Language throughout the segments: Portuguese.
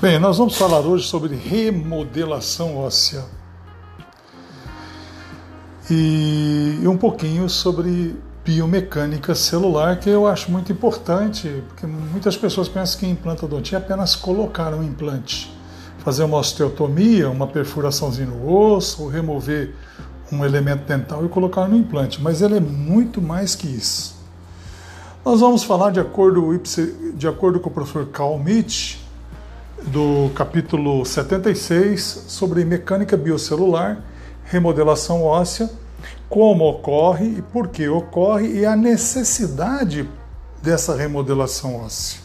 Bem, nós vamos falar hoje sobre remodelação óssea. E um pouquinho sobre biomecânica celular, que eu acho muito importante, porque muitas pessoas pensam que implantodontia é apenas colocar um implante, fazer uma osteotomia, uma perfuraçãozinha no osso, ou remover um elemento dental e colocar no implante, mas ele é muito mais que isso. Nós vamos falar de acordo, de acordo com o professor Carl do capítulo 76 sobre mecânica biocelular, remodelação óssea, como ocorre e por que ocorre e a necessidade dessa remodelação óssea.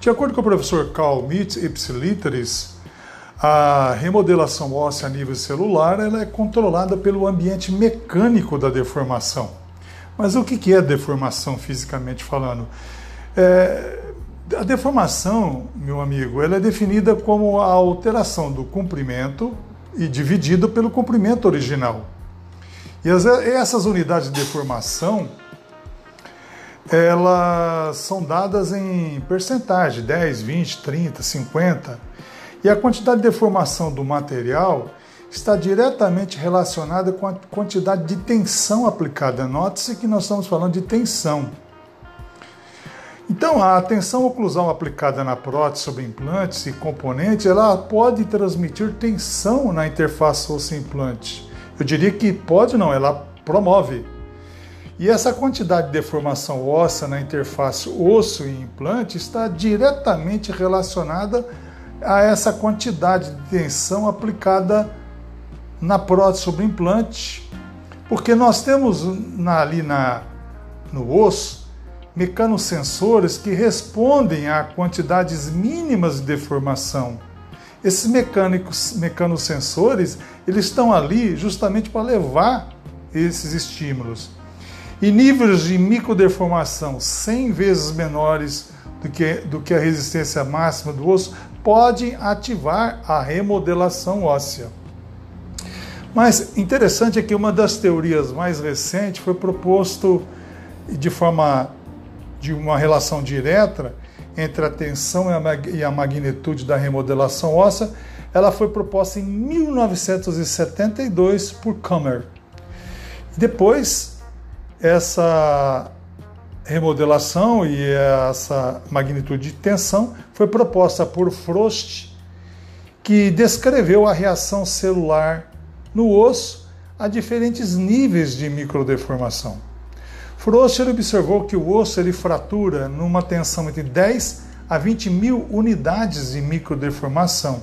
De acordo com o professor Carl Mitz Ipsiliteris, a remodelação óssea a nível celular ela é controlada pelo ambiente mecânico da deformação. Mas o que é deformação fisicamente falando? É, a deformação, meu amigo, ela é definida como a alteração do comprimento e dividido pelo comprimento original. E as, essas unidades de deformação, elas são dadas em percentagem, 10, 20, 30, 50. E a quantidade de deformação do material está diretamente relacionada com a quantidade de tensão aplicada. Note-se que nós estamos falando de tensão. Então, a tensão oclusal aplicada na prótese sobre implantes e componentes, ela pode transmitir tensão na interface osso-implante. Eu diria que pode não, ela promove. E essa quantidade de deformação óssea na interface osso e implante está diretamente relacionada a essa quantidade de tensão aplicada na prótese sobre implante, porque nós temos na, ali na, no osso mecanosensores que respondem a quantidades mínimas de deformação. Esses mecânicos, mecanosensores, eles estão ali justamente para levar esses estímulos. E níveis de microdeformação 100 vezes menores do que, do que a resistência máxima do osso podem ativar a remodelação óssea. Mas interessante é que uma das teorias mais recentes foi proposto de forma de uma relação direta entre a tensão e a magnitude da remodelação óssea, ela foi proposta em 1972 por Kummer. Depois, essa remodelação e essa magnitude de tensão foi proposta por Frost, que descreveu a reação celular no osso a diferentes níveis de microdeformação. Frost observou que o osso ele fratura numa tensão entre 10 a 20 mil unidades de microdeformação,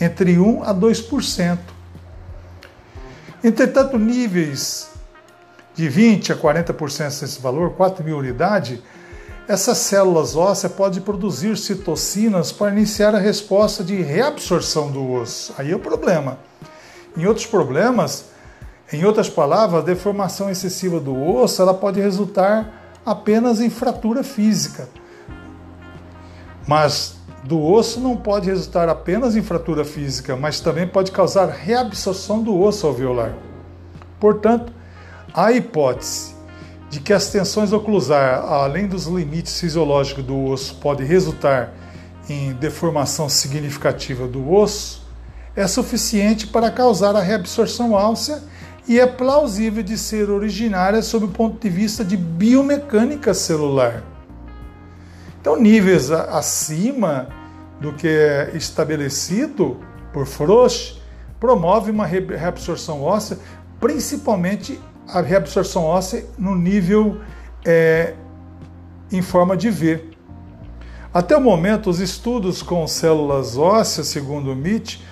entre 1 a 2%. Entretanto, níveis de 20 a 40% desse valor, 4 mil unidades, essas células ósseas podem produzir citocinas para iniciar a resposta de reabsorção do osso. Aí é o problema. Em outros problemas, em outras palavras, a deformação excessiva do osso ela pode resultar apenas em fratura física. Mas do osso não pode resultar apenas em fratura física, mas também pode causar reabsorção do osso alveolar. Portanto, a hipótese de que as tensões oclusais, além dos limites fisiológicos do osso, podem resultar em deformação significativa do osso, é suficiente para causar a reabsorção óssea e é plausível de ser originária sob o ponto de vista de biomecânica celular. Então, níveis acima do que é estabelecido por Frosch promove uma reabsorção óssea, principalmente a reabsorção óssea no nível é, em forma de V. Até o momento, os estudos com células ósseas, segundo o MIT,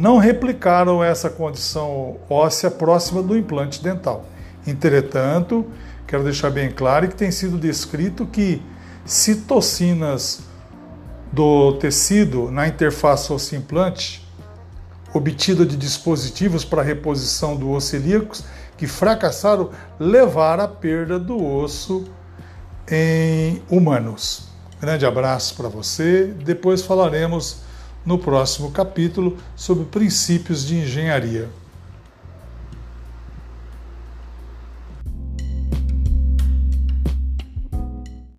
não replicaram essa condição óssea próxima do implante dental. Entretanto, quero deixar bem claro que tem sido descrito que citocinas do tecido na interface osso-implante, obtida de dispositivos para reposição do osso ilíacos, que fracassaram, levaram à perda do osso em humanos. Grande abraço para você. Depois falaremos no próximo capítulo sobre princípios de engenharia.